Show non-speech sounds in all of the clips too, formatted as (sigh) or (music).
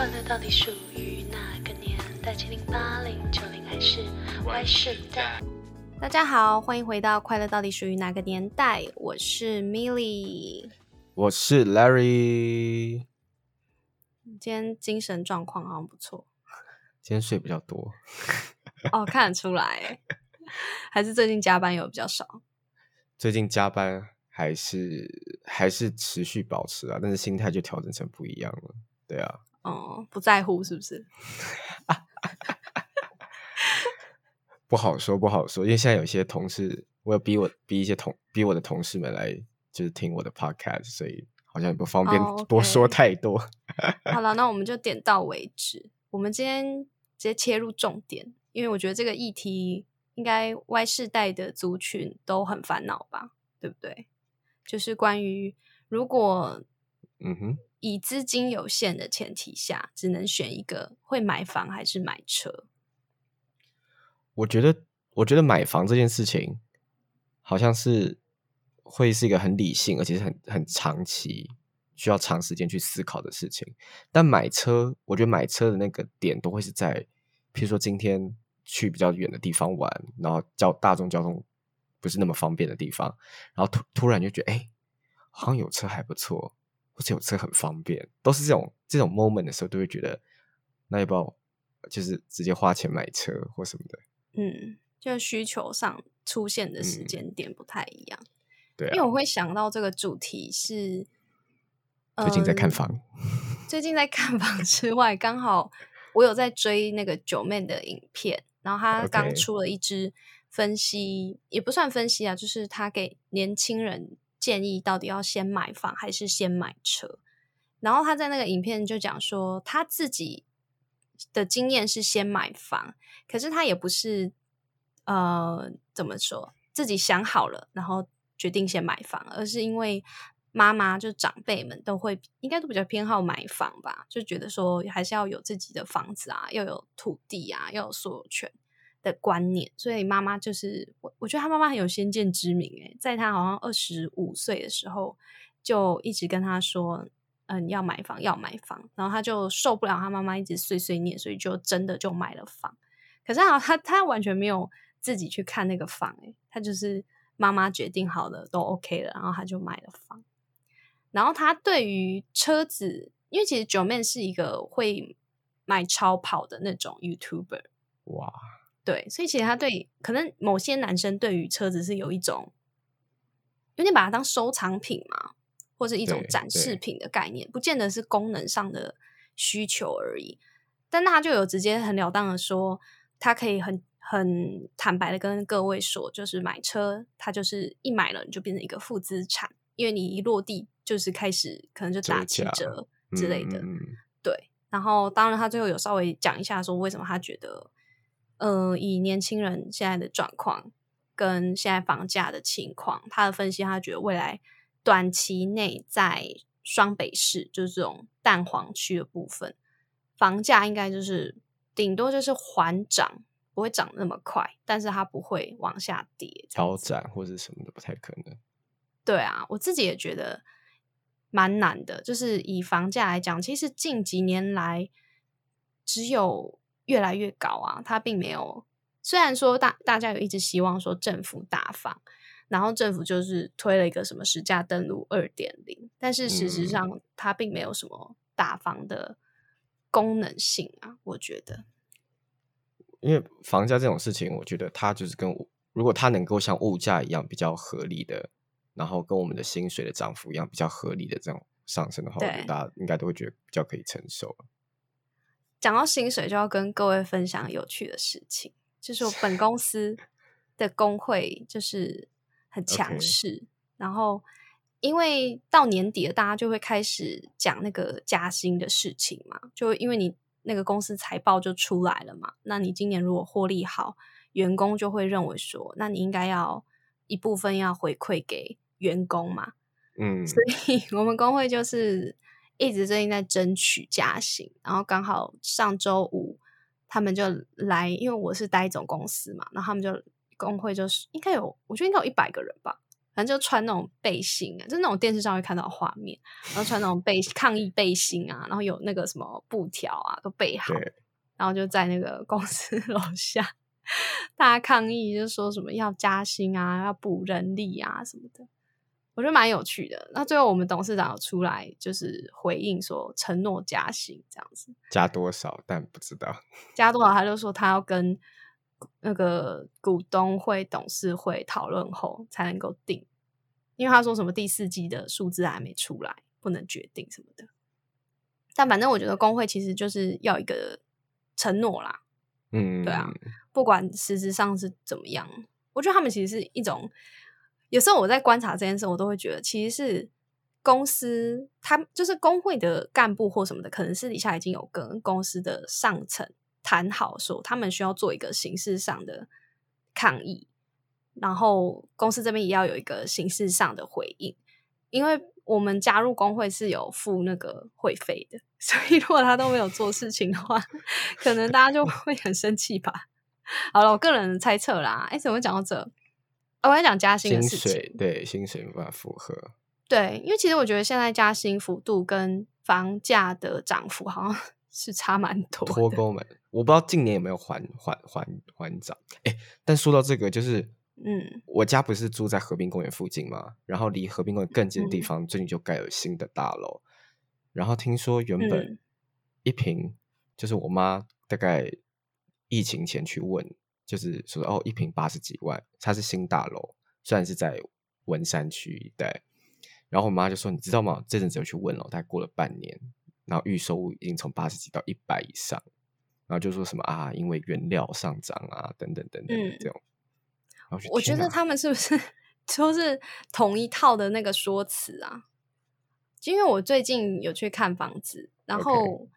快乐到底属于哪个年代？七零、八零、九零还是 Y 世代？大家好，欢迎回到《快乐到底属于哪个年代》。我是 Milly，我是 Larry。今天精神状况好像不错。今天睡比较多。(laughs) 哦，看得出来，还是最近加班有比较少。最近加班还是还是持续保持啊，但是心态就调整成不一样了。对啊。哦，不在乎是不是？(laughs) 不好说，不好说，因为现在有些同事，我有逼我逼一些同逼我的同事们来，就是听我的 podcast，所以好像也不方便多说太多。(laughs) 好了，那我们就点到为止。我们今天直接切入重点，因为我觉得这个议题应该 Y 世代的族群都很烦恼吧，对不对？就是关于如果，嗯哼。以资金有限的前提下，只能选一个，会买房还是买车？我觉得，我觉得买房这件事情，好像是会是一个很理性，而且是很很长期需要长时间去思考的事情。但买车，我觉得买车的那个点都会是在，譬如说今天去比较远的地方玩，然后交大众交通不是那么方便的地方，然后突突然就觉得，哎，好像有车还不错。有车很方便，都是这种这种 moment 的时候，都会觉得那要不要就是直接花钱买车或什么的。嗯，就需求上出现的时间点不太一样。对，因为我会想到这个主题是最近在看房，最近在看房之外，刚好我有在追那个九妹的影片，然后他刚出了一支分析，也不算分析啊，就是他给年轻人。建议到底要先买房还是先买车？然后他在那个影片就讲说，他自己的经验是先买房，可是他也不是呃怎么说自己想好了然后决定先买房，而是因为妈妈就长辈们都会应该都比较偏好买房吧，就觉得说还是要有自己的房子啊，要有土地啊，要有所有权。的观念，所以妈妈就是我，我觉得他妈妈很有先见之明诶，在他好像二十五岁的时候，就一直跟他说，嗯，要买房，要买房，然后他就受不了他妈妈一直碎碎念，所以就真的就买了房。可是啊，他他完全没有自己去看那个房诶，他就是妈妈决定好了都 OK 了，然后他就买了房。然后他对于车子，因为其实九妹是一个会买超跑的那种 YouTuber，哇。对，所以其实他对可能某些男生对于车子是有一种有点把它当收藏品嘛，或是一种展示品的概念，不见得是功能上的需求而已。但那他就有直接很了当的说，他可以很很坦白的跟各位说，就是买车，他就是一买了你就变成一个负资产，因为你一落地就是开始可能就打七折之类的。对，然后当然他最后有稍微讲一下说为什么他觉得。呃，以年轻人现在的状况跟现在房价的情况，他的分析，他觉得未来短期内在双北市，就是这种淡黄区的部分，房价应该就是顶多就是缓涨，不会涨那么快，但是它不会往下跌，调涨或者什么的不太可能。对啊，我自己也觉得蛮难的，就是以房价来讲，其实近几年来只有。越来越高啊！它并没有，虽然说大大家有一直希望说政府大方，然后政府就是推了一个什么实价登录二点零，但是事实上它并没有什么大方的功能性啊。我觉得，因为房价这种事情，我觉得它就是跟如果它能够像物价一样比较合理的，然后跟我们的薪水的涨幅一样比较合理的这种上升的话，我觉得大家应该都会觉得比较可以承受讲到薪水，就要跟各位分享有趣的事情，就是我本公司 (laughs) 的工会就是很强势，然后因为到年底了，大家就会开始讲那个加薪的事情嘛，就因为你那个公司财报就出来了嘛，那你今年如果获利好，员工就会认为说，那你应该要一部分要回馈给员工嘛，(laughs) 嗯，所以我们工会就是。一直最近在争取加薪，然后刚好上周五他们就来，因为我是待总公司嘛，然后他们就工会就是应该有，我觉得应该有一百个人吧，反正就穿那种背心啊，就那种电视上会看到画面，然后穿那种背抗议背心啊，然后有那个什么布条啊都备好，然后就在那个公司 (laughs) 楼下，大家抗议，就说什么要加薪啊，要补人力啊什么的，我觉得蛮有趣的。那最后我们董事长有出来就是回应说承诺加薪这样子，加多少但不知道 (laughs) 加多少，他就说他要跟。那个股东会、董事会讨论后才能够定，因为他说什么第四季的数字还没出来，不能决定什么的。但反正我觉得工会其实就是要一个承诺啦，嗯，对啊，不管实质上是怎么样，我觉得他们其实是一种。有时候我在观察这件事，我都会觉得其实是公司，他就是工会的干部或什么的，可能私底下已经有跟公司的上层。谈好说，他们需要做一个形式上的抗议，然后公司这边也要有一个形式上的回应。因为我们加入工会是有付那个会费的，(laughs) 所以如果他都没有做事情的话，可能大家就会很生气吧。好了，我个人猜测啦。哎，怎么讲到这？我要讲加薪的事情，对薪水没办法符合。对，因为其实我觉得现在加薪幅度跟房价的涨幅好像。(laughs) 是差蛮多，脱钩蛮，我不知道近年有没有缓缓缓缓涨。哎，但说到这个，就是嗯，我家不是住在和平公园附近嘛，然后离和平公园更近的地方，最近就盖有新的大楼。然后听说原本一平就是我妈大概疫情前去问，就是说哦一平八十几万，它是新大楼，虽然是在文山区一带。然后我妈就说：“你知道吗？这阵子有去问了，大概过了半年。”然后预售已经从八十几到一百以上，然后就说什么啊，因为原料上涨啊，等等等等这种。我觉得他们是不是 (laughs) 都是同一套的那个说辞啊？因为我最近有去看房子，然后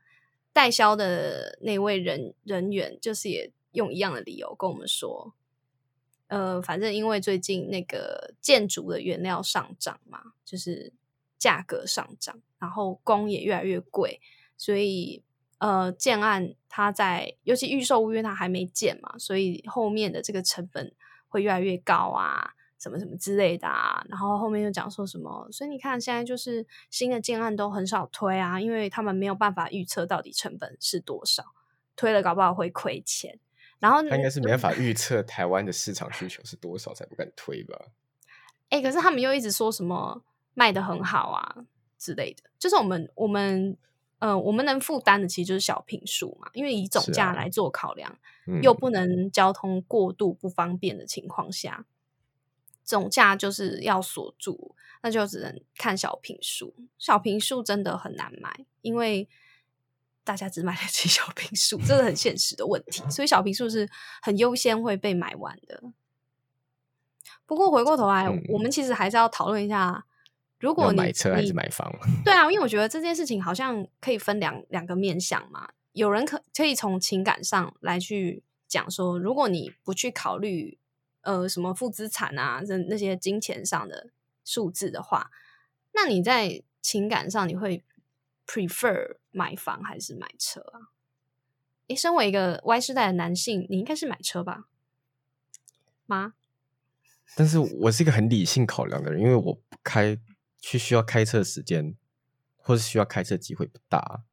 代销的那位人人员就是也用一样的理由跟我们说，呃，反正因为最近那个建筑的原料上涨嘛，就是。价格上涨，然后工也越来越贵，所以呃，建案它在尤其预售屋，因为它还没建嘛，所以后面的这个成本会越来越高啊，什么什么之类的啊。然后后面又讲说什么，所以你看现在就是新的建案都很少推啊，因为他们没有办法预测到底成本是多少，推了搞不好会亏钱。然后他应该是没办法预测台湾的市场需求是多少，才不敢推吧？哎，可是他们又一直说什么？卖的很好啊之类的，就是我们我们呃我们能负担的其实就是小平数嘛，因为以总价来做考量，又不能交通过度不方便的情况下，总价就是要锁住，那就只能看小平数。小平数真的很难买，因为大家只买得起小平数，这是很现实的问题，所以小平数是很优先会被买完的。不过回过头来，我们其实还是要讨论一下。如果你买车还是买房？(laughs) 对啊，因为我觉得这件事情好像可以分两两个面向嘛。有人可可以从情感上来去讲说，如果你不去考虑呃什么负资产啊，那那些金钱上的数字的话，那你在情感上你会 prefer 买房还是买车啊？诶，身为一个 Y 世代的男性，你应该是买车吧？吗？但是我是一个很理性考量的人，因为我不开。去需要开车时间，或是需要开车机会不大。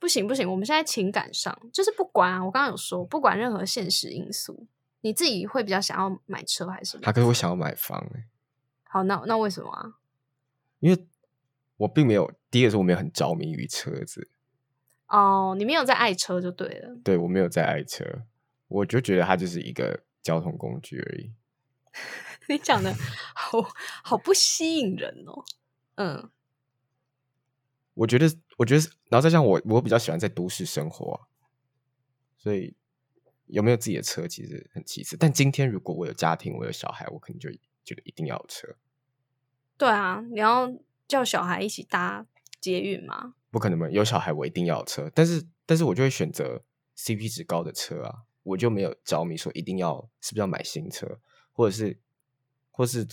不行不行，我们现在情感上就是不管啊。我刚刚有说，不管任何现实因素，你自己会比较想要买车还是？他可是我想要买房哎。好，那那为什么啊？因为我并没有第一个是我没有很着迷于车子。哦，你没有在爱车就对了。对我没有在爱车，我就觉得它就是一个交通工具而已。(laughs) 你讲的好好不吸引人哦。嗯，我觉得，我觉得，然后再像我，我比较喜欢在都市生活，所以有没有自己的车其实很其次。但今天如果我有家庭，我有小孩，我可能就觉得一定要有车。对啊，你要叫小孩一起搭捷运吗？不可能嘛！有小孩我一定要有车，但是，但是我就会选择 CP 值高的车啊，我就没有着迷说一定要是不是要买新车，或者是，或是。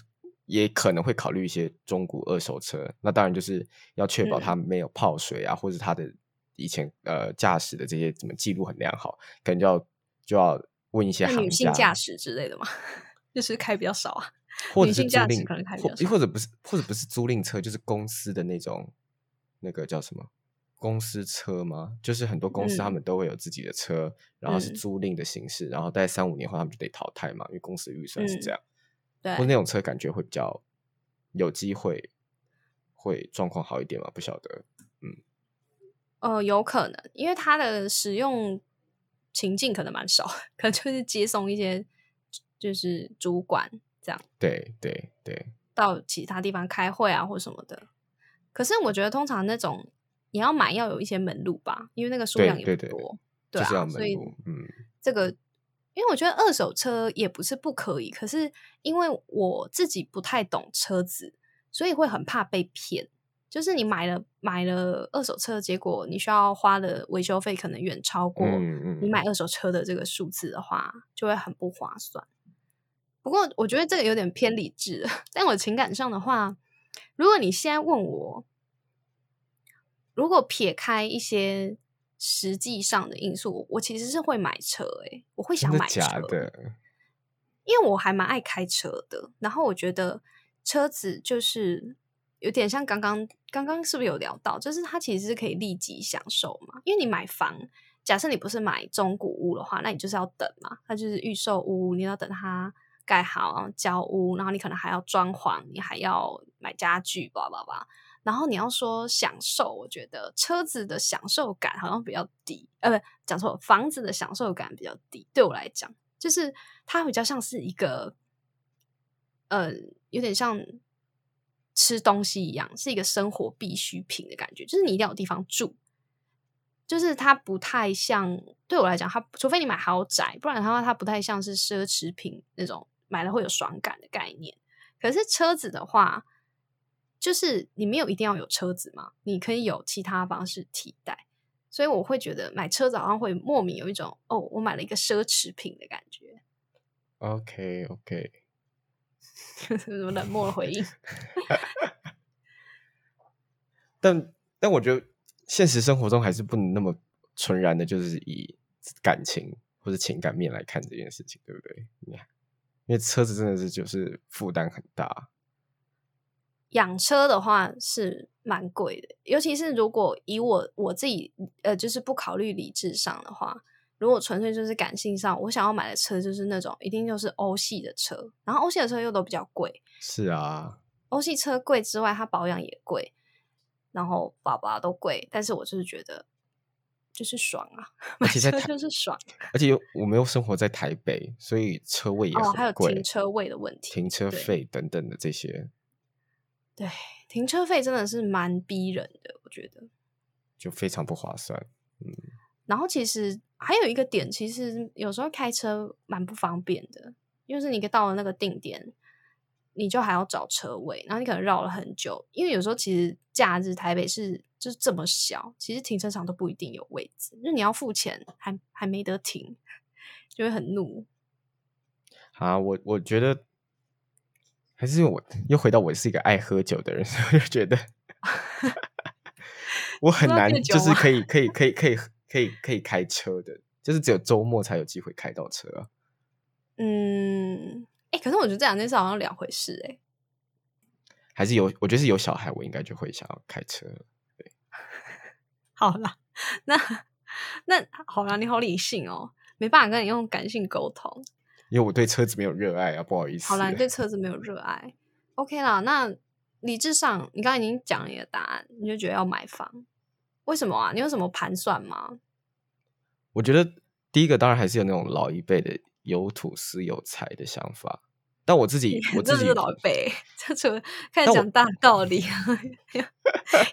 也可能会考虑一些中古二手车，那当然就是要确保它没有泡水啊，或者它的以前呃驾驶的这些怎么记录很良好，可能就要就要问一些行女性驾驶之类的嘛，(laughs) 就是开比较少啊。或者是租赁，或或者不是，或者不是租赁车，就是公司的那种，那个叫什么公司车吗？就是很多公司他嗯们都会有自己的车，然后是嗯租赁的形式，然后大概三五年后他们就得淘汰嘛，因为公司预算是嗯这样。对或那种车感觉会比较有机会，会状况好一点嘛？不晓得。嗯呃，有可能，因为它的使用情境可能蛮少，(laughs) 可能就是接送一些就是主管这样对对对，到其他地方开会啊或什么的。可是我觉得通常那种你要买要有一些门路吧，因为那个数量也对对不多，对就是要啊，所以。嗯，这个，因为我觉得二手车也不是不可以，可是因为我自己不太懂车子，所以会很怕被骗。就是你买了买了二手车，结果你需要花的维修费可能远超过你买二手车的这个数字的话，就会很不划算。不过我觉得这个有点偏理智了，(laughs) 但我情感上的话，如果你现在问我，如果撇开一些实际上的因素，我其实是会买车、欸，我会想买车？因为我还蛮爱开车的。然后我觉得车子就是有点像刚刚刚刚是不是有聊到，就是它其实是可以立即享受嘛。因为你买房，假设你不是买中古屋的话，那你就是要等嘛，它就是预售屋，你要等它盖好，然后交屋，然后你可能还要装潢，你还要买家具，叭叭叭。然后你要说享受，我觉得车子的享受感好像比较低，呃，不，讲错了，房子的享受感比较低。对我来讲，就是它比较像是一个，呃，有点像吃东西一样，是一个生活必需品的感觉，就是你一定要有地方住。就是它不太像，对我来讲，它除非你买豪宅，不然的话，它不太像是奢侈品那种买了会有爽感的概念。可是车子的话，就是你没有一定要有车子嘛，你可以有其他方式替代。所以我会觉得买车子好像会莫名有一种哦，我买了一个奢侈品的感觉。OK OK，(laughs) 什么冷漠的回应？(laughs) 但但我觉得现实生活中还是不能那么纯然的，就是以感情或者情感面来看这件事情，对不对？因为车子真的是就是负担很大。养车的话是蛮贵的，尤其是如果以我我自己呃，就是不考虑理智上的话，如果纯粹就是感性上，我想要买的车就是那种一定就是欧系的车，然后欧系的车又都比较贵，是啊，欧系车贵之外，它保养也贵，然后爸爸都贵，但是我就是觉得就是爽啊，买车就是爽而且又我们又生活在台北，所以车位也哦，还有，停车位的问题，停车费等等的这些，对，停车费真的是蛮逼人的，我觉得。就非常不划算。嗯然后其实还有一个点，其实有时候开车蛮不方便的，就是你到了那个定点，你就还要找车位，然后你可能绕了很久，因为有时候其实假日台北是就是这么小，其实停车场都不一定有位置，就是你要付钱还还没得停，就会很怒。啊，我我觉得还是我又回到我是一个爱喝酒的人，(laughs) 所以我就觉得 (laughs) 我很难，就是可以可以可以可以可以可以开车的，就是只有周末才有机会开到车啊。嗯，哎、可是我觉得这两件事好像两回事、欸，哎，还是有，我觉得是有小孩，我应该就会想要开车。好啦，(laughs) 那那好啦，你好理性哦，没办法跟你用感性沟通。因为我对车子没有热爱啊，不好意思。好啦，你对车子没有热爱，OK 啦。那理智上，你刚才已经讲了你的答案，你就觉得要买房，为什么啊？你有什么盘算吗？我觉得第一个当然还是有那种老一辈的有土司有财的想法，但我自己我自己真的是老一辈，(laughs) 这除了开始讲大道理，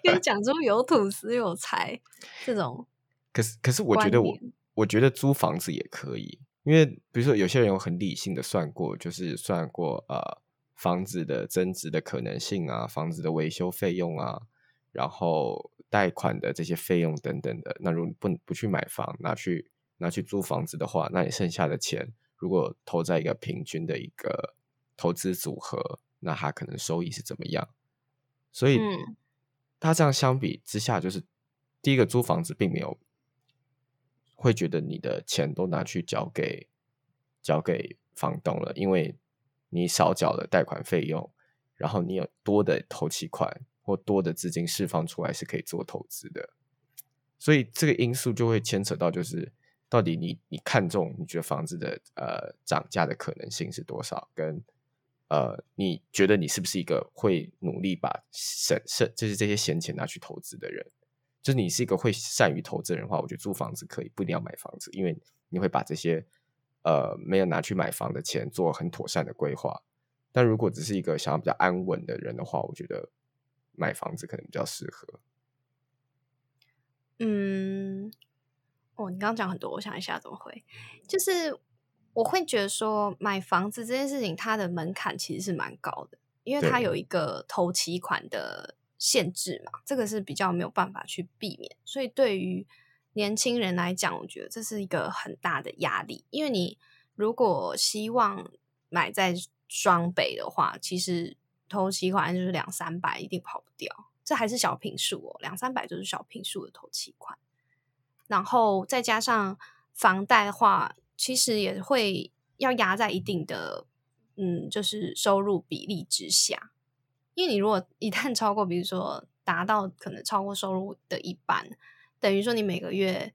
又讲出有土司有财这种，可是可是我觉得我我觉得租房子也可以，因为比如说有些人有很理性的算过，就是算过呃房子的增值的可能性啊，房子的维修费用啊，然后贷款的这些费用等等的。那如果你不不去买房，拿去拿去租房子的话，那你剩下的钱如果投在一个平均的一个投资组合，那它可能收益是怎么样？所以，嗯它这样相比之下，就是第一个租房子并没有会觉得你的钱都拿去交给交给房东了，因为你少缴了贷款费用，然后你有多的投期款或多的资金释放出来是可以做投资的。所以这个因素就会牵扯到，就是到底你你看中你觉得房子的呃涨价的可能性是多少，跟呃你觉得你是不是一个会努力把省省就是这些闲钱拿去投资的人？就是你是一个会善于投资人的话，我觉得租房子可以，不一定要买房子，因为你会把这些呃没有拿去买房的钱做很妥善的规划。但如果只是一个想要比较安稳的人的话，我觉得买房子可能比较适合。嗯，哦，你刚刚讲很多，我想一下怎么回。就是我会觉得说，买房子这件事情，它的门槛其实是蛮高的，因为它有一个投期款的。限制嘛，这个是比较没有办法去避免，所以对于年轻人来讲，我觉得这是一个很大的压力。因为你如果希望买在双北的话，其实投期款就是两三百，一定跑不掉。这还是小平数哦，两三百就是小平数的投期款，然后再加上房贷的话，其实也会要压在一定的嗯，就是收入比例之下。因为你如果一旦超过，比如说达到可能超过收入的一半，等于说你每个月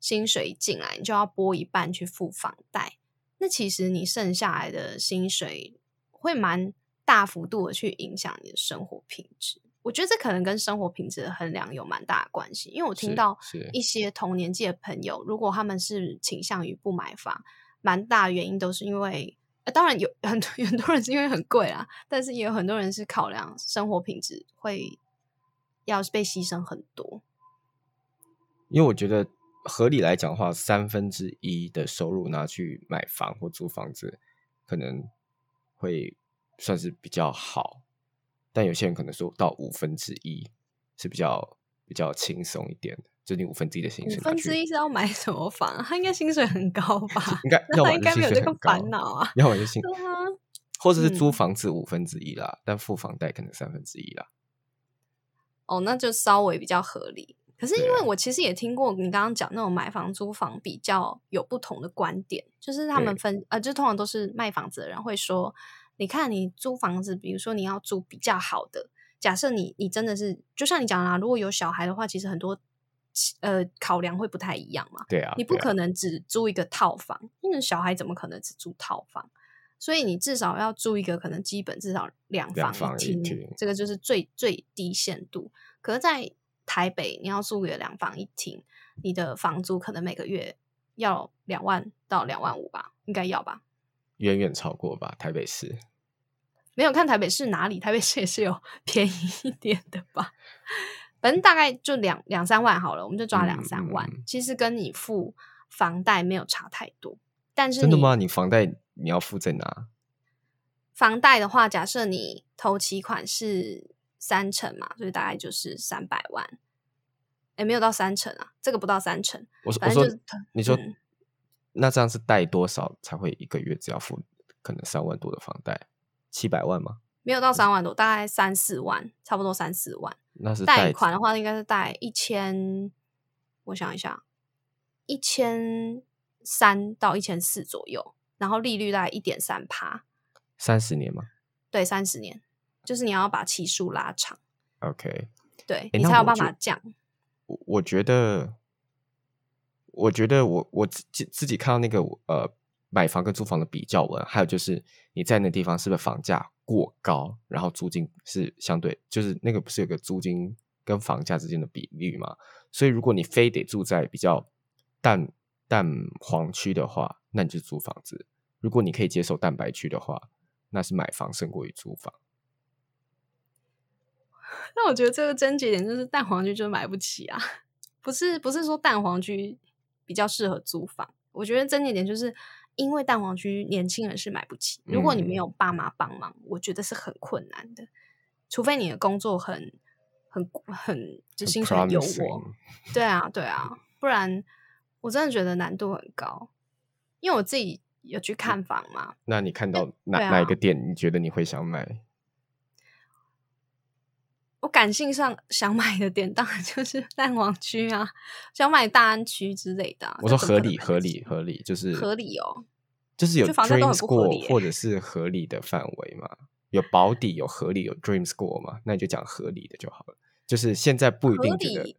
薪水进来，你就要拨一半去付房贷。那其实你剩下来的薪水会蛮大幅度的去影响你的生活品质。我觉得这可能跟生活品质的衡量有蛮大的关系。因为我听到一些同年纪的朋友，如果他们是倾向于不买房，蛮大原因都是因为。当然有 (laughs) 很多很多人是因为很贵啦，但是也有很多人是考量生活品质会要被牺牲很多。因为我觉得合理来讲的话，三分之一的收入拿去买房或租房子，可能会算是比较好。但有些人可能说到五分之一是比较比较轻松一点的。就你五分之一的薪水，五分之一是要买什么房？他应该薪水很高吧？(laughs) 应该，(laughs) 他应该没有这个烦恼啊。(laughs) 要买就薪，或者是租房子五分之一啦，但付房贷可能三分之一啦。哦，那就稍微比较合理。可是因为我其实也听过你刚刚讲那种买房租房比较有不同的观点，就是他们分呃，就通常都是卖房子的人会说，你看你租房子，比如说你要租比较好的，假设你你真的是就像你讲啦，如果有小孩的话，其实很多。呃，考量会不太一样嘛？对啊，你不可能只租一个套房，因为小孩怎么可能只租套房？所以你至少要租一个可能基本至少两房一厅，这个就是最最低限度。可是，在台北你要租个两房一厅，你的房租可能每个月要两万到两万五吧，应该要吧？远远超过吧？台北市没有看台北市哪里，台北市也是有 (laughs) 便宜一点的吧？反正大概就两两三万好了，我们就抓两三万。其实跟你付房贷没有差太多，但是真的吗？你房贷你要付在哪？房贷的话，假设你头期款是三成嘛，所以大概就是三百万。哎，没有到三成啊，这个不到三成。我我说你说那这样是贷多少才会一个月只要付可能三万多的房贷？七百万吗？没有到三万多，大概三四万，差不多三四万。那是贷款的话，应该是贷一千，我想一下，一千三到一千四左右，然后利率大概一点三趴，三十年吗？对，三十年，就是你要把期数拉长。OK，对你才有办法降。我我觉得，我觉得我我自自己看到那个呃买房跟租房的比较文，还有就是你在那地方是不是房价？过高，然后租金是相对，就是那个不是有个租金跟房价之间的比率嘛？所以如果你非得住在比较淡淡黄区的话，那你就租房子；如果你可以接受蛋白区的话，那是买房胜过于租房。(laughs) 那我觉得这个症结点就是淡黄区就买不起啊，(laughs) 不是不是说淡黄区比较适合租房，我觉得症结点就是。因为蛋黄区年轻人是买不起，如果你没有爸妈帮忙，我觉得是很困难的。除非你的工作很、很、很，就薪水有我，对啊，对啊，不然我真的觉得难度很高。因为我自己有去看房嘛，那你看到哪哪一个店，你觉得你会想买？我感性上想买的点，当然 (laughs) 就是蛋黄区啊，想买大安区之类的。我说合理，合理，合理，就是合理哦。就是有就房价都 dream 很不合理 score 或者是合理的范围嘛，有保底有合理有 dream score 嘛，那你就讲合理的就好了。就是现在不一合定觉得。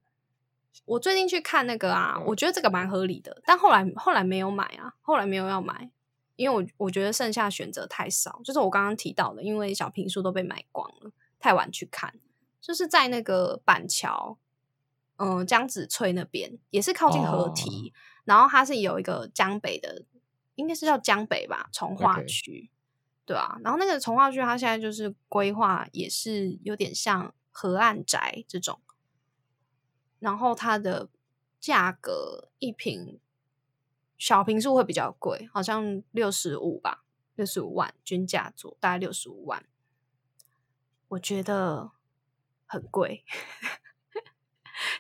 我最近去看那个啊，嗯我觉得这个蛮合理的，但后来后来没有买啊，后来没有要买，因为我我觉得剩下选择太少，就是我刚刚提到的，因为小平数都被买光了，太晚去看，就是在那个板桥，嗯、江子翠那边也是靠近河堤，然后它是有一个江北的，应该是叫江北吧，从化区。对啊，然后那个从化区，它现在就是规划也是有点像河岸宅这种，然后它的价格一平小平数会比较贵，好像六十五吧，六十五万均价左大概六十五万，我觉得很贵。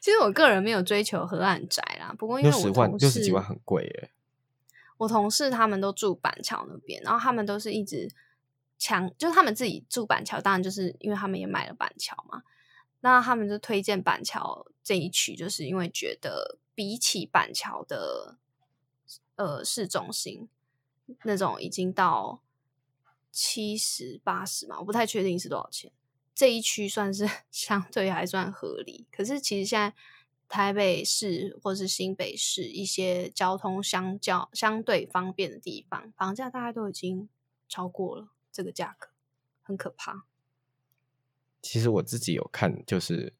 其实我个人没有追求河岸宅啦，不过因为我六十万同事六十几万很贵耶。我同事他们都住板桥那边，然后他们都是一直强，就是他们自己住板桥，当然就是因为他们也买了板桥嘛，那他们就推荐板桥这一区，就是因为觉得比起板桥的呃市中心那种已经到七十八十嘛，我不太确定是多少钱，这一区算是 (laughs) 相对还算合理，可是其实现在。台北市或是新北市一些交通相较相对方便的地方，房价大概都已经超过了这个价格，很可怕。其实我自己有看，就是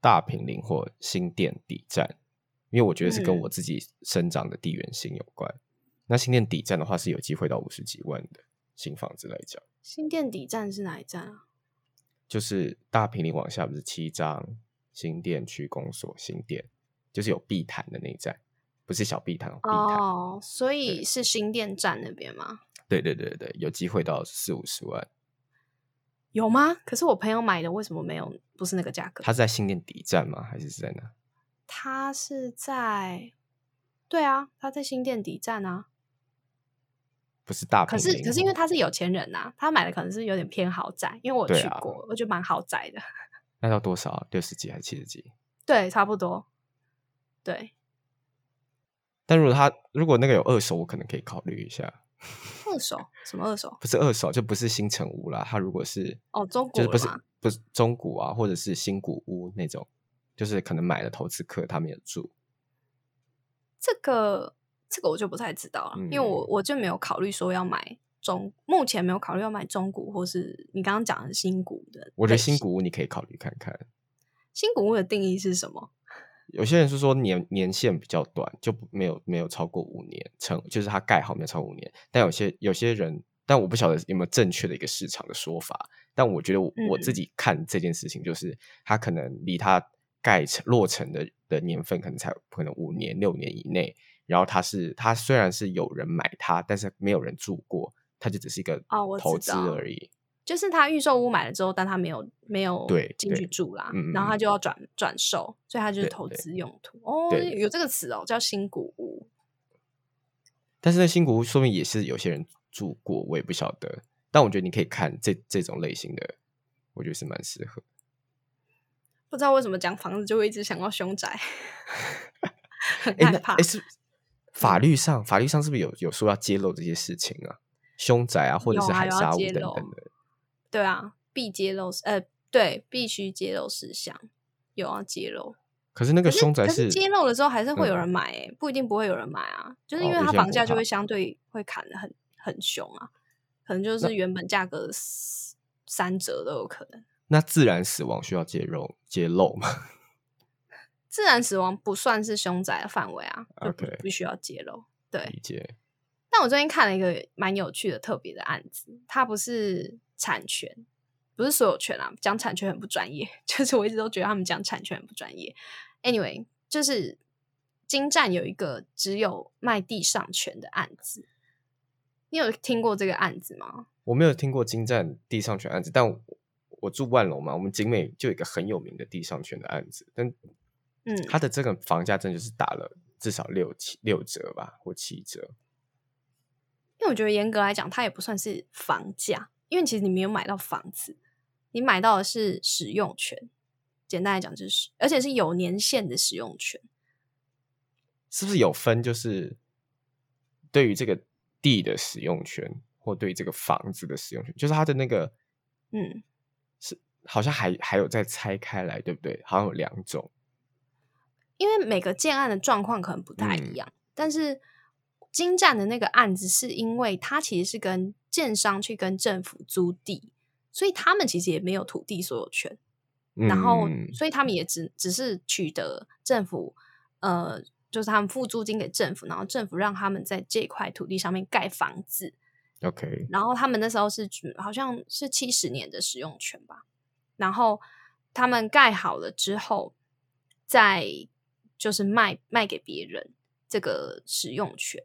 大平林或新店底站，因为我觉得是跟嗯我自己生长的地缘性有关。那新店底站的话是有机会到五十几万的新房子来讲，新店底站是哪一站啊？就是大平林往下不是七张新店区公所新店，就是有碧潭的那一站，不是小碧潭哦，碧潭。哦，所以是新店站那边吗？对对对对，有机会到四五十万。有吗？可是我朋友买的为什么没有？不是那个价格？他是在新店底站吗？还是是在哪？他是在，对啊，他在新店底站啊。不是大可是可是因为他是有钱人呐、他买的可能是有点偏豪宅，因为我去过，我觉得蛮豪宅的。(laughs) 那要多少啊？六十几还是七十几？对，差不多。对，但如果他如果那个有二手，我可能可以考虑一下。二手什么二手？不是二手，就不是新城屋啦。它如果是哦，中就是不是不是中古啊，或者是新古屋那种，就是可能买了投资客他们有住。这个这个我就不太知道了，因为我嗯我就没有考虑说要买中，目前没有考虑要买中股或是你刚刚讲的新股的。我觉得新股你可以考虑看看。新股屋的定义是什么？(laughs) 有些人是说年年限比较短，就不没有没有超过五年成，就是它盖好没有超过五年。但有些有些人，但我不晓得有没有正确的一个市场的说法。但我觉得我,、我自嗯己看这件事情，就是它可能离它盖成落成的的年份，可能才可能五年六年以内。然后它是它虽然是有人买它，但是没有人住过，它就只是一个哦投资而已。就是他预售屋买了之后，但他没有没有对进去住啦，嗯然后他嗯就要转转售，所以他就是投资用途。哦，有这个词哦，叫新古屋。但是那新古屋说明也是有些人住过，我也不晓得。但我觉得你可以看这这种类型的，我觉得是蛮适合。不知道为什么讲房子就会一直想到凶宅，(laughs) 很哎，害怕法律上法律上是不是有有说要揭露这些事情啊？凶宅啊，或者是海沙屋等等的。对啊，必揭露呃，对，必须揭露事项，有要揭露。可是那个凶宅可是揭露了之后，还是会有嗯人买诶、不一定不会有人买啊，就是因为它房价就会相对会砍的很很凶啊，可能就是原本价格三折都有可能。那自然死亡需要揭露揭露吗？自然死亡不算是凶宅的范围啊，就不 OK 必须要揭露。对，理解。但我最近看了一个蛮有趣的特别的案子，它不是产权，不是所有权啊，讲产权很不专业，(laughs) 就是我一直都觉得他们讲产权很不专业。Anyway，就是金站有一个只有卖地上权的案子，你有听过这个案子吗？我没有听过金站地上权案子，但我我住万隆嘛，我们景美就有一个很有名的地上权的案子，但嗯，它的这个房价真的就是打了至少六七六折吧，或七折。因为我觉得严格来讲，它也不算是房价，因为其实你没有买到房子，你买到的是使用权。简单来讲，就是而且是有年限的使用权。是不是有分？就是对于这个地的使用权，或对这个房子的使用权，就是它的那个，嗯，是好像还还有再拆开来，对不对？好像有两种，因为每个建案的状况可能不太一样，但是金站的那个案子是因为它其实是跟建商去跟政府租地，所以他们其实也没有土地所有权。然后，所以他们也只只是取得政府，呃，就是他们付租金给政府，然后政府让他们在这块土地上面盖房子。OK。然后他们那时候是好像是七十年的使用权吧。然后他们盖好了之后，再就是卖卖给别人这个使用权。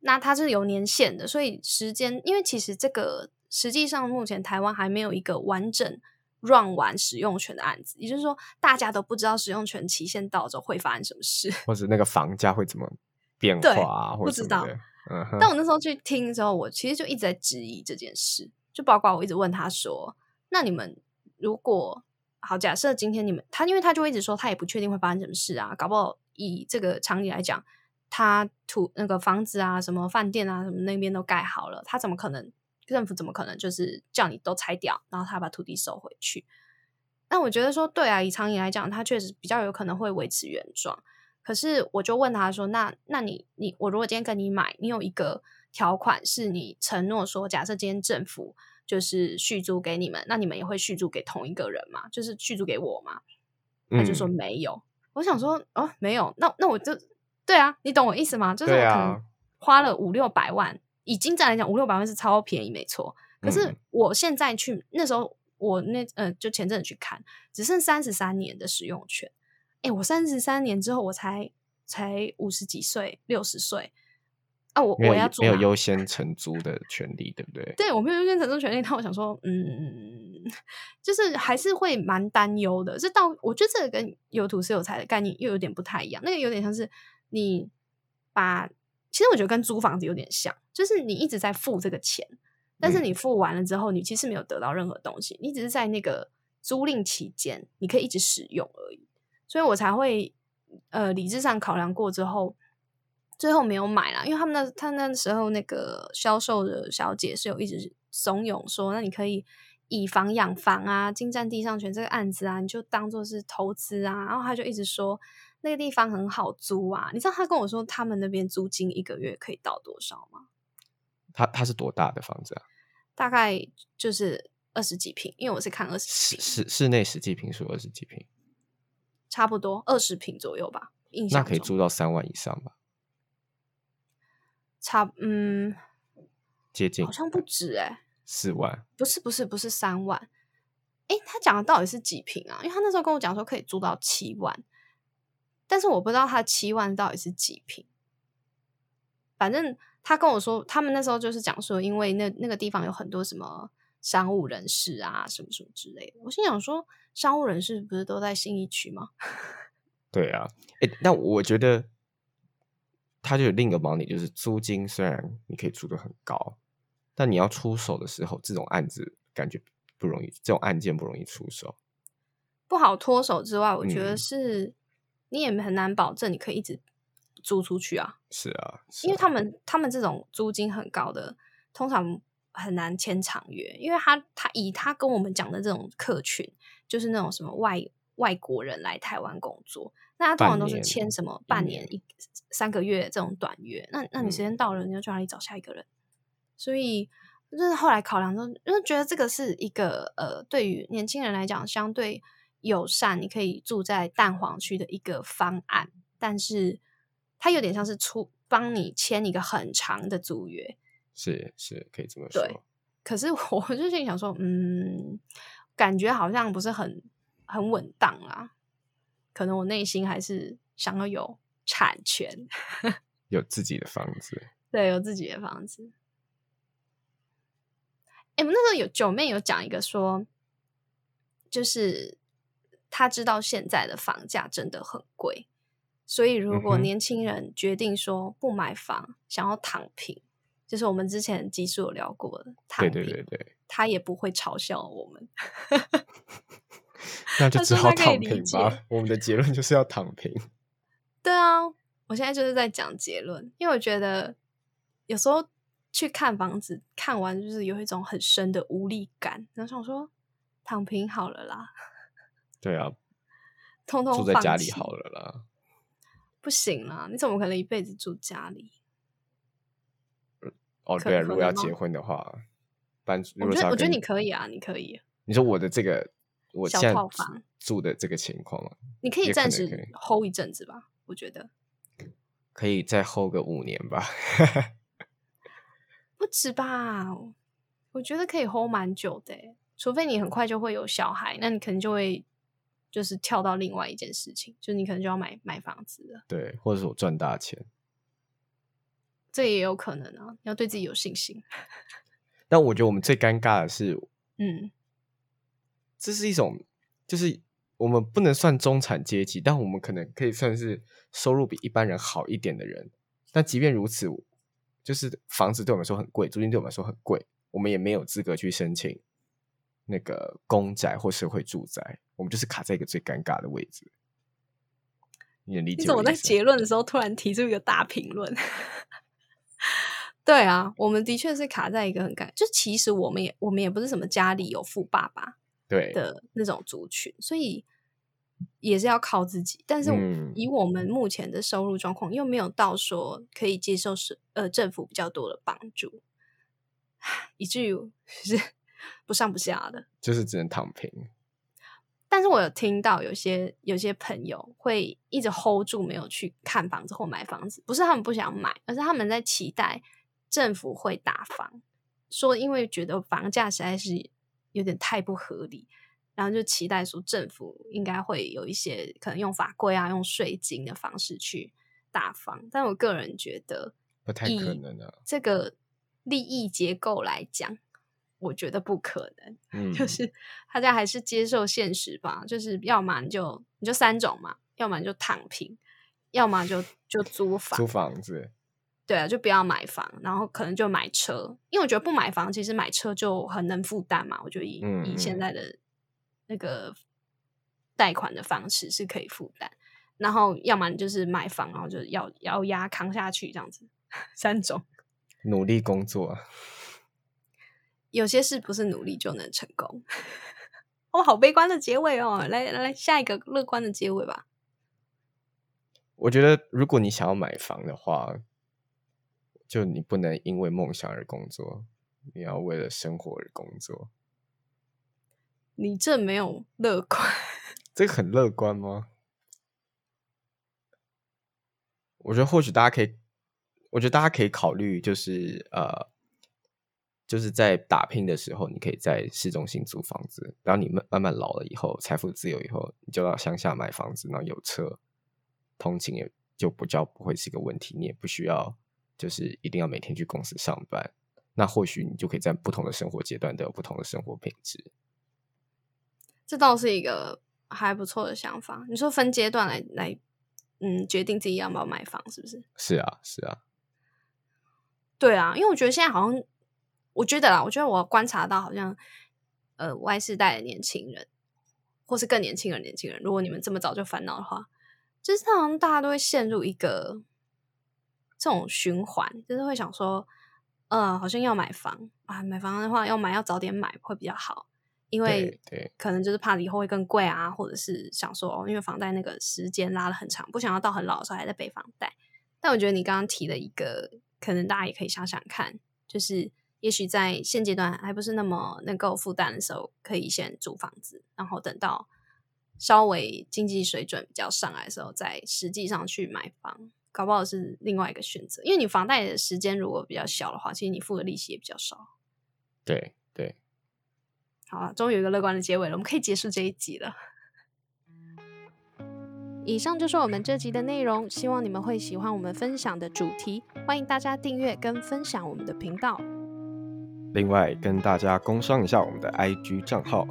那它是有年限的，所以时间，因为其实这个实际上目前台湾还没有一个完整。run 完使用权的案子，也就是说，大家都不知道使用权期限到之后会发生什么事，(laughs) 或者那个房价会怎么变化啊，或者，不知道。嗯，但我那时候去听之后，我其实就一直在质疑这件事，就包括我一直问他说：“那你们如果好，假设今天你们他，因为他就一直说他也不确定会发生什么事啊，搞不好以这个场景来讲，他土那个房子啊，什么饭店啊，什么那边都盖好了，他怎么可能？”政府怎么可能就是叫你都拆掉，然后他把土地收回去？那我觉得说，对啊，以长远来讲，他确实比较有可能会维持原状。可是我就问他说：“那那你你我如果今天跟你买，你有一个条款是你承诺说，假设今天政府就是续租给你们，那你们也会续租给同一个人吗？就是续租给我吗？”他就说没有。我想说哦，没有，那那我就对啊，你懂我意思吗？就是我可能花了五六百万。以金站来讲，五六百万是超便宜，没错。可是我现在去那时候，我那呃，就前阵子去看，只剩三十三年的使用权。哎，我三十三年之后，我才才五十几岁，六十岁啊！我我要没有优先承租的权利，对不对？对，我没有优先承租权利。但我想说，嗯，就是还是会蛮担忧的。这到我觉得这个跟有土是有财的概念又有点不太一样。那个有点像是你把。其实我觉得跟租房子有点像，就是你一直在付这个钱，但是你付完了之后，你其实没有得到任何东西，你只是在那个租赁期间，你可以一直使用而已。所以我才会呃理智上考量过之后，最后没有买啦，因为他们那他那时候那个销售的小姐是有一直怂恿说，那你可以以房养房啊，金占地上权这个案子啊，你就当做是投资啊，然后他就一直说。那个地方很好租啊！你知道他跟我说他们那边租金一个月可以到多少吗？他他是多大的房子啊？大概就是二十几平，因为我是看二十室室室内十几平数二十几平，差不多二十平左右吧。印象那可以租到三万以上吧？差嗯，接近好像不止哎，四万？不是不是不是三万？哎，他讲的到底是几平啊？因为他那时候跟我讲说可以租到七万。但是我不知道他的七万到底是几平，反正他跟我说，他们那时候就是讲说，因为那那个地方有很多什么商务人士啊，什么什么之类的。我心想说，商务人士不是都在信义区吗？(laughs) 对啊，哎，那我觉得他就有另一个盲点，就是租金虽然你可以租的很高，但你要出手的时候，这种案子感觉不容易，这种案件不容易出手，不好脱手之外，我觉得是。你也很难保证你可以一直租出去啊！是啊，因为他们他们这种租金很高的，通常很难签长约，因为他他以他跟我们讲的这种客群，就是那种什么外外国人来台湾工作，那他通常都是签什么半年一三个月这种短约，那那你时间到了，你要去哪里找下一个人？所以就是后来考量之后，就觉得这个是一个呃，对于年轻人来讲，相对。友善，你可以住在蛋黄区的一个方案，但是它有点像是出帮你签一个很长的租约，是是可以这么说。对，可是 (laughs) 我就心想说，嗯，感觉好像不是很很稳当啊。可能我内心还是想要有产权，(laughs) 有自己的房子，对，有自己的房子。哎，我们那时候有九妹有讲一个说，就是。他知道现在的房价真的很贵，所以如果年轻人决定说不买房，想要躺平，就是我们之前集数有聊过的躺平，对对对对，他也不会嘲笑我们，(laughs) 那就只好躺平吧。我们的结论就是要躺平。对啊，我现在就是在讲结论，因为我觉得有时候去看房子，看完就是有一种很深的无力感，然后想说躺平好了啦。对啊，(laughs) 通通住在家里好了啦。(laughs) 不行啦！你怎么可能一辈子住家里？哦，对啊，如果要结婚的话，搬如我觉得，果是要跟我觉得你可以啊，你可以，你说我的这个我小现在住套房住的这个情况嘛，你可以暂时 hold 一阵子吧。我觉得可以再 hold 个五年吧。不止吧，我觉得可以 hold 蛮久的欸，除非你很快就会有小孩，那你可能就会就是跳到另外一件事情，就你可能就要买买房子了，对，或者是我赚大钱。这也有可能啊，要对自己有信心。但我觉得我们最尴尬的是，嗯，这是一种，就是我们不能算中产阶级，但我们可能可以算是收入比一般人好一点的人。但即便如此，就是房子对我们来说很贵，租金对我们来说很贵，我们也没有资格去申请那个公宅或社会住宅，我们就是卡在一个最尴尬的位置。你能理解你怎么在结论的时候突然提出一个大评论？(laughs) 对啊，我们的确是卡在一个很尴，就其实我们也我们也不是什么家里有富爸爸对的那种族群，所以也是要靠自己。但是嗯以我们目前的收入状况，又没有到说可以接受是呃政府比较多的帮助，以至于是不上不下的。就是只能躺平。但是我有听到有些有些朋友会一直 hold 住没有去看房子或买房子，不是他们不想买，而是他们在期待政府会打房，说因为觉得房价实在是有点太不合理，然后就期待说政府应该会有一些可能用法规啊、用税金的方式去大方。但我个人觉得不太可能啊这个利益结构来讲，我觉得不可能。(laughs) 嗯，就是大家还是接受现实吧，就是要么你就你就三种嘛，要么你就躺平，要么就就租房，租房子，对啊，就不要买房，然后可能就买车，因为我觉得不买房，其实买车就很能负担嘛。我觉得以、嗯以现嗯在的那个贷款的方式是可以负担，然后要么你就是买房，然后就要要压扛下去这样子，(laughs) 三种。努力工作。(laughs) 有些事不是努力就能成功。哦，好悲观的结尾哦！来来来，下一个乐观的结尾吧。我觉得，如果你想要买房的话，就你不能因为梦想而工作，你要为了生活而工作。你这没有乐观，(laughs) 这个很乐观吗？我觉得或许大家可以，我觉得大家可以考虑，就是呃，就是在打拼的时候，你可以在市中心租房子，然后你慢慢慢老了以后，财富自由以后，你就到乡下买房子，然后有车，通勤也就不叫不会是一个问题，你也不需要就是一定要每天去公司上班。那或许你就可以在不同的生活阶段都有不同的生活品质。这倒是一个还不错的想法。你说分阶段来来，嗯，决定自己要不要买房，是不是？是啊，是啊，对啊，因为我觉得现在好像，我觉得啦，我觉得我观察到好像，呃，Y 世代的年轻人，或是更年轻的年轻人，如果你们这么早就烦恼的话，就是好像大家都会陷入一个这种循环，就是会想说，呃，好像要买房啊，买房的话要买要早点买会比较好，因为可能就是怕以后会更贵啊，或者是想说，哦，因为房贷那个时间拉的很长，不想要到很老的时候还在背房贷。但我觉得你刚刚提的一个，可能大家也可以想想看，就是也许在现阶段还不是那么能够负担的时候，可以先租房子，然后等到稍微经济水准比较上来的时候，再实际上去买房，搞不好是另外一个选择。因为你房贷的时间如果比较小的话，其实你付的利息也比较少。对对，好了，终于有一个乐观的结尾了，我们可以结束这一集了。以上就是我们这集的内容，希望你们会喜欢我们分享的主题。欢迎大家订阅跟分享我们的频道。另外跟大家工商一下我们的 IG 账号，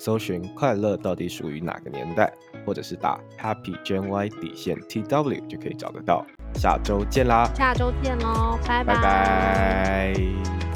搜寻“快乐到底属于哪个年代”，或者是打 Happy Gen Y 底线 TW 就可以找得到。下周见啦，下周见喽，拜。拜拜